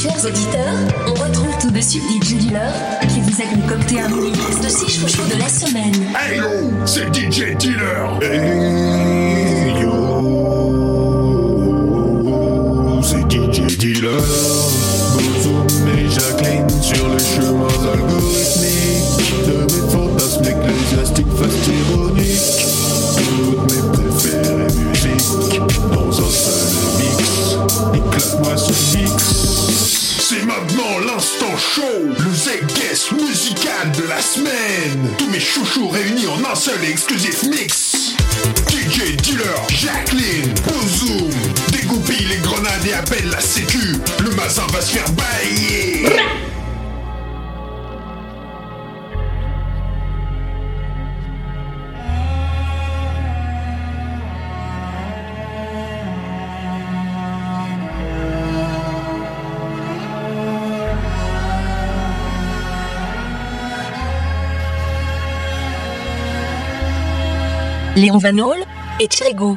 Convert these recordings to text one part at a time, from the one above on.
Chers auditeurs, on retrouve tout de suite DJ Dealer qui vous a concocté un mini de 6 chouchous de la semaine. Hey yo, c'est DJ Dealer. Hey yo, c'est DJ Dealer. Bozoum et Jacqueline sur les chemins algorithmiques de mes fantasmes ecclésiastiques fast ironiques. Toutes mes préférées musiques dans un seul mix. Éclate-moi ce mix. C'est maintenant l'instant show, le Z-Guest musical de la semaine. Tous mes chouchous réunis en un seul et exclusif mix. DJ Dealer, Jacqueline, Bozoom, dégoupille les grenades et appelle la sécu. Le mazin va se faire bailler. Léon Vanol et Tchrégo.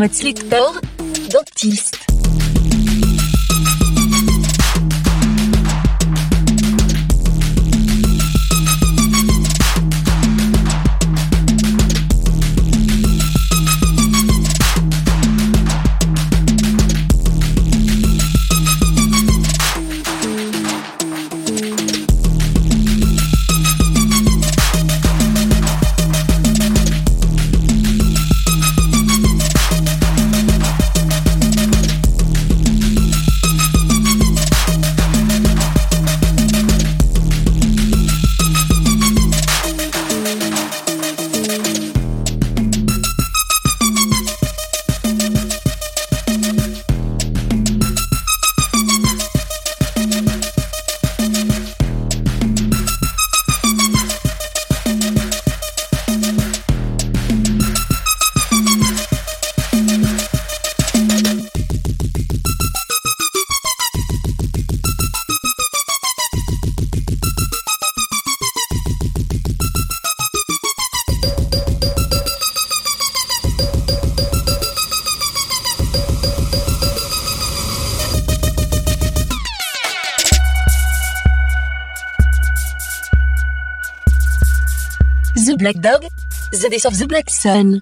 Motzlictor, dentiste. Black Dog, The Days of the Black Sun.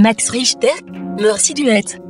Max Richter, Mercy Duet.